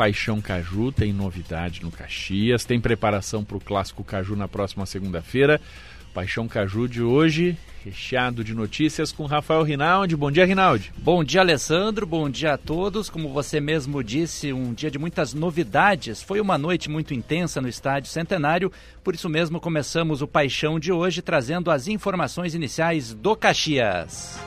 Paixão Caju, tem novidade no Caxias, tem preparação para o Clássico Caju na próxima segunda-feira. Paixão Caju de hoje, recheado de notícias com Rafael Rinaldi. Bom dia, Rinaldi. Bom dia, Alessandro. Bom dia a todos. Como você mesmo disse, um dia de muitas novidades. Foi uma noite muito intensa no Estádio Centenário, por isso mesmo começamos o Paixão de hoje trazendo as informações iniciais do Caxias.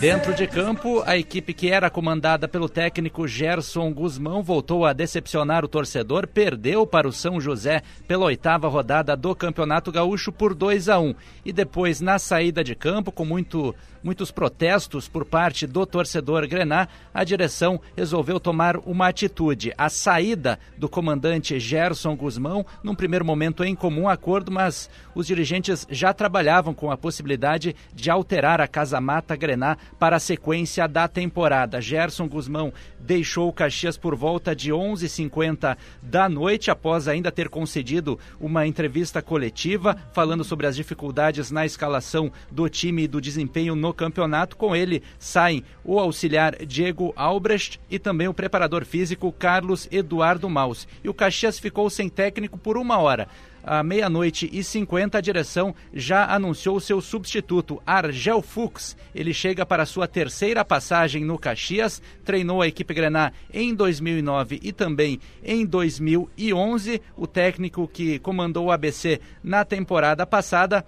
Dentro de campo, a equipe que era comandada pelo técnico Gerson Guzmão voltou a decepcionar o torcedor, perdeu para o São José pela oitava rodada do Campeonato Gaúcho por 2 a 1 e depois na saída de campo com muito muitos protestos por parte do torcedor Grená, a direção resolveu tomar uma atitude. A saída do comandante Gerson Guzmão, num primeiro momento em comum acordo, mas os dirigentes já trabalhavam com a possibilidade de alterar a Casa Mata Grená para a sequência da temporada. Gerson Guzmão deixou o Caxias por volta de 11h50 da noite, após ainda ter concedido uma entrevista coletiva falando sobre as dificuldades na escalação do time e do desempenho no campeonato. Com ele saem o auxiliar Diego Albrecht e também o preparador físico Carlos Eduardo Maus. E o Caxias ficou sem técnico por uma hora à meia-noite e 50, a direção já anunciou seu substituto, Argel Fux. Ele chega para sua terceira passagem no Caxias, treinou a equipe Grená em 2009 e também em 2011. O técnico que comandou o ABC na temporada passada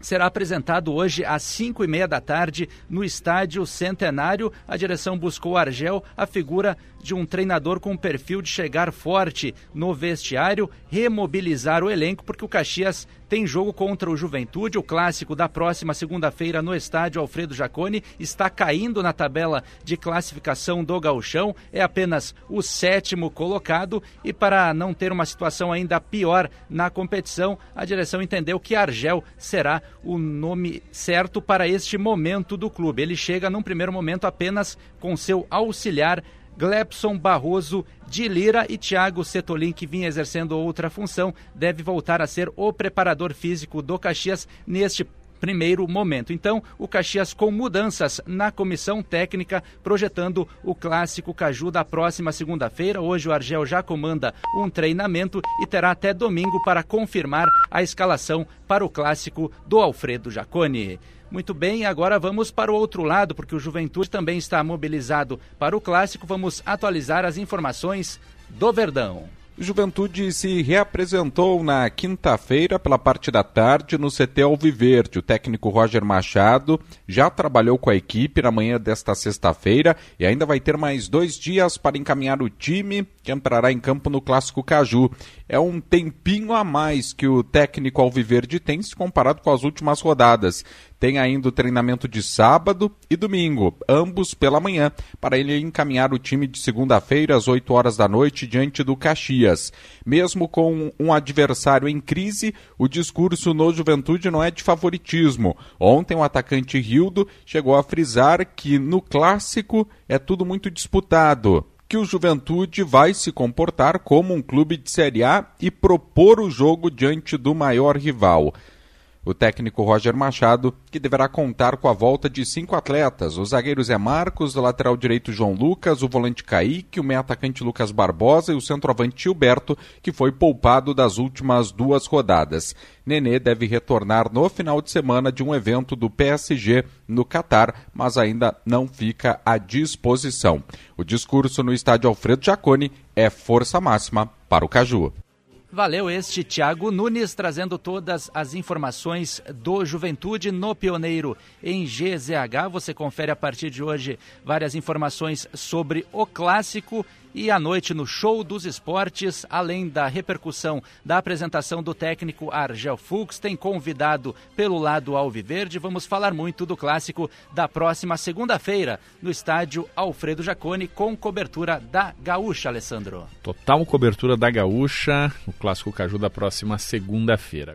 será apresentado hoje às 5 e meia da tarde no Estádio Centenário. A direção buscou Argel, a figura de um treinador com perfil de chegar forte no vestiário, remobilizar o elenco, porque o Caxias tem jogo contra o Juventude, o clássico da próxima segunda-feira no estádio Alfredo Jaconi, está caindo na tabela de classificação do Gauchão, é apenas o sétimo colocado. E para não ter uma situação ainda pior na competição, a direção entendeu que Argel será o nome certo para este momento do clube. Ele chega num primeiro momento apenas com seu auxiliar Glebson Barroso de Lira e Thiago Setolin, que vinha exercendo outra função, deve voltar a ser o preparador físico do Caxias neste primeiro momento. Então, o Caxias com mudanças na comissão técnica, projetando o clássico Caju da próxima segunda-feira. Hoje o Argel já comanda um treinamento e terá até domingo para confirmar a escalação para o clássico do Alfredo Jaconi. Muito bem, agora vamos para o outro lado, porque o Juventude também está mobilizado para o clássico. Vamos atualizar as informações do Verdão. Juventude se reapresentou na quinta-feira pela parte da tarde no CT Alviverde. O técnico Roger Machado já trabalhou com a equipe na manhã desta sexta-feira e ainda vai ter mais dois dias para encaminhar o time que entrará em campo no Clássico Caju. É um tempinho a mais que o técnico Alviverde tem se comparado com as últimas rodadas. Tem ainda o treinamento de sábado e domingo, ambos pela manhã, para ele encaminhar o time de segunda-feira às 8 horas da noite diante do Caxias. Mesmo com um adversário em crise, o discurso no Juventude não é de favoritismo. Ontem o atacante Rildo chegou a frisar que no clássico é tudo muito disputado que o Juventude vai se comportar como um clube de Série A e propor o jogo diante do maior rival o técnico Roger Machado, que deverá contar com a volta de cinco atletas: o zagueiro Zé Marcos, o lateral direito João Lucas, o volante Kaique, o meio atacante Lucas Barbosa e o centroavante Gilberto, que foi poupado das últimas duas rodadas. Nenê deve retornar no final de semana de um evento do PSG no Catar, mas ainda não fica à disposição. O discurso no estádio Alfredo Jaconi é força máxima para o Caju. Valeu este Thiago Nunes trazendo todas as informações do Juventude no Pioneiro em GZH. Você confere a partir de hoje várias informações sobre o clássico e à noite no Show dos Esportes, além da repercussão da apresentação do técnico Argel Fux, tem convidado pelo lado Alviverde. Vamos falar muito do clássico da próxima segunda-feira no estádio Alfredo Jaconi com cobertura da Gaúcha, Alessandro. Total cobertura da Gaúcha, o clássico Caju da próxima segunda-feira.